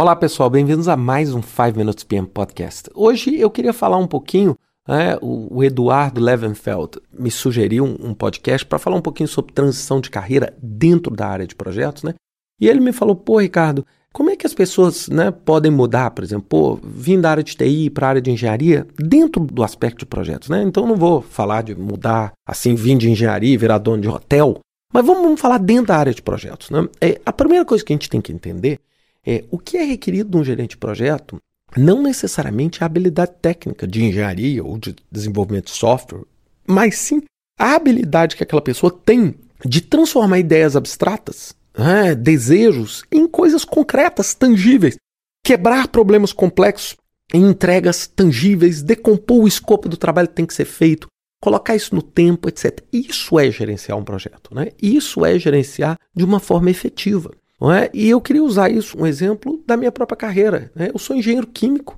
Olá pessoal, bem-vindos a mais um 5 Minutes PM Podcast. Hoje eu queria falar um pouquinho, né, o, o, Eduardo Levenfeld me sugeriu um, um podcast para falar um pouquinho sobre transição de carreira dentro da área de projetos, né? E ele me falou, pô Ricardo, como é que as pessoas né, podem mudar, por exemplo, pô, vim da área de TI para a área de engenharia dentro do aspecto de projetos, né? Então não vou falar de mudar assim, vim de engenharia e virar dono de hotel, mas vamos, vamos falar dentro da área de projetos, né? É, a primeira coisa que a gente tem que entender é, o que é requerido de um gerente de projeto não necessariamente a habilidade técnica de engenharia ou de desenvolvimento de software, mas sim a habilidade que aquela pessoa tem de transformar ideias abstratas, né, desejos, em coisas concretas, tangíveis, quebrar problemas complexos em entregas tangíveis, decompor o escopo do trabalho que tem que ser feito, colocar isso no tempo, etc. Isso é gerenciar um projeto, né? Isso é gerenciar de uma forma efetiva. Não é? E eu queria usar isso, um exemplo da minha própria carreira. Né? Eu sou engenheiro químico,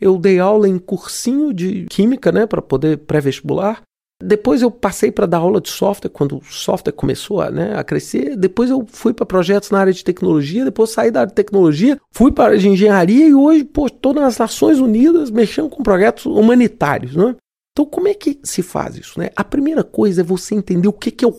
eu dei aula em cursinho de química né, para poder pré-vestibular. Depois eu passei para dar aula de software, quando o software começou a, né, a crescer. Depois eu fui para projetos na área de tecnologia. Depois saí da área de tecnologia, fui para a área de engenharia e hoje estou nas Nações Unidas mexendo com projetos humanitários. Né? Então, como é que se faz isso? Né? A primeira coisa é você entender o que, que é o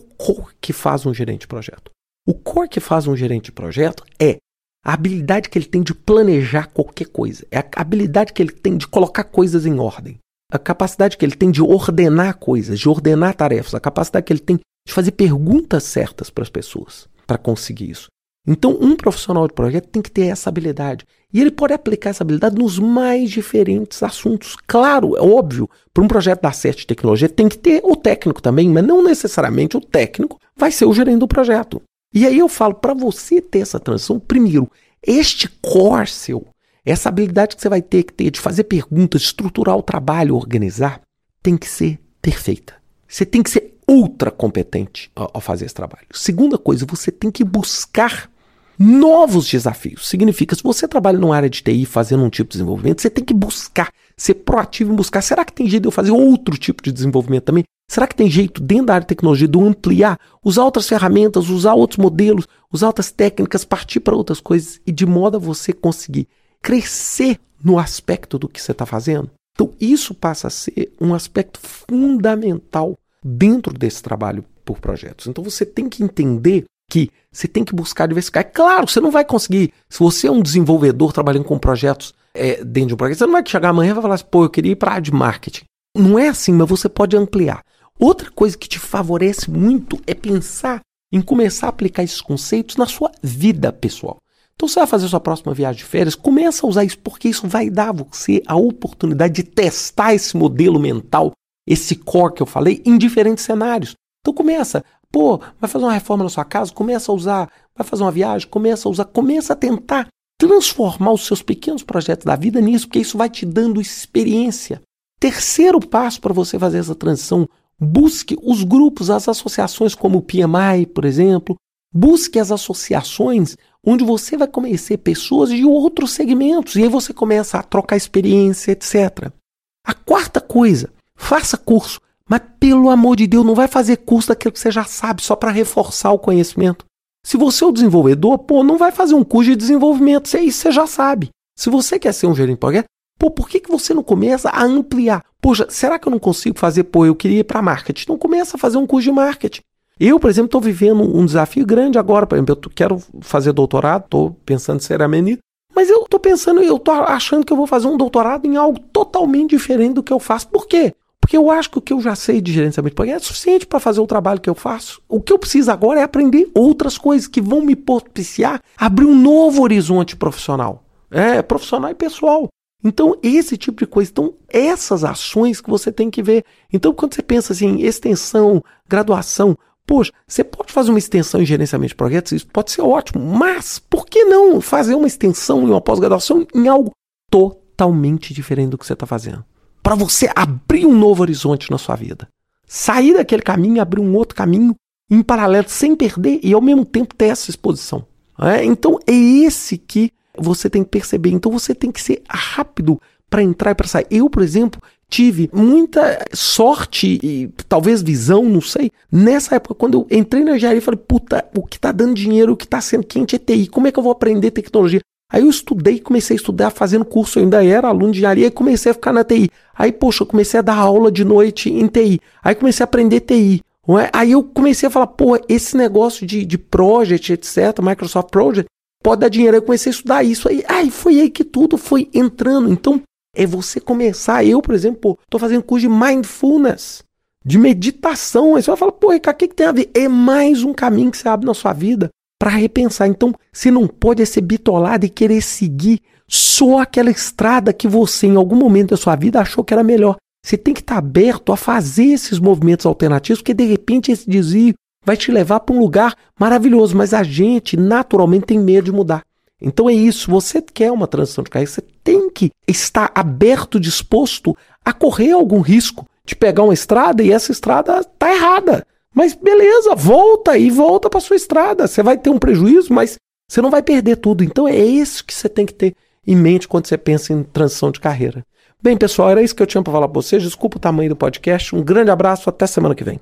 que faz um gerente de projeto. O core que faz um gerente de projeto é a habilidade que ele tem de planejar qualquer coisa, é a habilidade que ele tem de colocar coisas em ordem, a capacidade que ele tem de ordenar coisas, de ordenar tarefas, a capacidade que ele tem de fazer perguntas certas para as pessoas para conseguir isso. Então, um profissional de projeto tem que ter essa habilidade. E ele pode aplicar essa habilidade nos mais diferentes assuntos. Claro, é óbvio, para um projeto dar certo de tecnologia, tem que ter o técnico também, mas não necessariamente o técnico vai ser o gerente do projeto. E aí eu falo, para você ter essa transição, primeiro, este core seu, essa habilidade que você vai ter que ter de fazer perguntas, estruturar o trabalho, organizar, tem que ser perfeita. Você tem que ser ultra competente ao, fazer esse trabalho. Segunda coisa, você tem que buscar novos desafios. Significa, se você trabalha numa área de TI fazendo um tipo de desenvolvimento, você tem que buscar, ser proativo em buscar. Será que tem jeito de eu fazer outro tipo de desenvolvimento também? Será que tem jeito dentro da área de tecnologia de ampliar, usar outras ferramentas, usar outros modelos, usar outras técnicas, partir para outras coisas e de modo a você conseguir crescer no aspecto do que você está fazendo? Então, isso passa a ser um aspecto fundamental dentro desse trabalho por projetos. Então, você tem que entender que você tem que buscar diversificar. É claro, você não vai conseguir. Se você é um desenvolvedor trabalhando com projetos é, dentro de um projeto, você não vai chegar amanhã e vai falar assim, pô, eu queria ir para a de marketing. Não é assim, mas você pode ampliar. Outra coisa que te favorece muito é pensar em começar a aplicar esses conceitos na sua vida pessoal. Então você vai fazer sua próxima viagem de férias, começa a usar isso porque isso vai dar a você a oportunidade de testar esse modelo mental, esse core que eu falei, em diferentes cenários. Então começa, pô, vai fazer uma reforma na sua casa, começa a usar, vai fazer uma viagem, começa a usar, começa a tentar transformar os seus pequenos projetos da vida nisso, porque isso vai te dando experiência. Terceiro passo para você fazer essa transição Busque os grupos, as associações como o PMI, por exemplo. Busque as associações onde você vai conhecer pessoas de outros segmentos e aí você começa a trocar experiência, etc. A quarta coisa, faça curso, mas pelo amor de Deus, não vai fazer curso daquilo que você já sabe só para reforçar o conhecimento. Se você é o desenvolvedor, pô, não vai fazer um curso de desenvolvimento, isso você já sabe. Se você quer ser um gerente de projeto, Pô, por que, que você não começa a ampliar? Poxa, será que eu não consigo fazer? Pô, eu queria ir para marketing. Então começa a fazer um curso de marketing. Eu, por exemplo, estou vivendo um desafio grande agora. Por exemplo, eu quero fazer doutorado, estou pensando seriamente mas eu estou pensando, eu estou achando que eu vou fazer um doutorado em algo totalmente diferente do que eu faço. Por quê? Porque eu acho que o que eu já sei de gerenciamento de projetos é suficiente para fazer o trabalho que eu faço. O que eu preciso agora é aprender outras coisas que vão me propiciar abrir um novo horizonte profissional. É, profissional e pessoal. Então, esse tipo de coisa. Então, essas ações que você tem que ver. Então, quando você pensa assim, extensão, graduação, poxa, você pode fazer uma extensão em gerenciamento de projetos, isso pode ser ótimo, mas por que não fazer uma extensão e uma pós-graduação em algo totalmente diferente do que você está fazendo? Para você abrir um novo horizonte na sua vida. Sair daquele caminho e abrir um outro caminho em paralelo, sem perder e ao mesmo tempo ter essa exposição. É? Então, é esse que você tem que perceber. Então você tem que ser rápido para entrar e para sair. Eu, por exemplo, tive muita sorte e talvez visão, não sei. Nessa época, quando eu entrei na engenharia, falei, puta, o que está dando dinheiro, o que está sendo quente é TI. Como é que eu vou aprender tecnologia? Aí eu estudei, comecei a estudar fazendo curso, eu ainda era aluno de engenharia e comecei a ficar na TI. Aí, poxa, eu comecei a dar aula de noite em TI. Aí comecei a aprender TI. É? Aí eu comecei a falar, pô, esse negócio de, de project, etc., Microsoft Project, pode dar dinheiro. Aí eu comecei a estudar isso. Aí, aí foi aí que tudo foi entrando. Então, é você começar. Eu, por exemplo, estou fazendo curso de mindfulness, de meditação. Aí você vai falar, pô, o que, que tem a ver? É mais um caminho que você abre na sua vida para repensar. Então, você não pode ser bitolado e querer seguir só aquela estrada que você, em algum momento da sua vida, achou que era melhor. Você tem que estar tá aberto a fazer esses movimentos alternativos, porque de repente esse desvio vai te levar para um lugar maravilhoso. Mas a gente, naturalmente, tem medo de mudar. Então é isso. Você quer uma transição de carreira, você tem que estar aberto, disposto a correr algum risco de pegar uma estrada e essa estrada está errada. Mas beleza, volta e volta para sua estrada. Você vai ter um prejuízo, mas você não vai perder tudo. Então é isso que você tem que ter em mente quando você pensa em transição de carreira. Bem, pessoal, era isso que eu tinha para falar para vocês. Desculpa o tamanho do podcast. Um grande abraço, até semana que vem.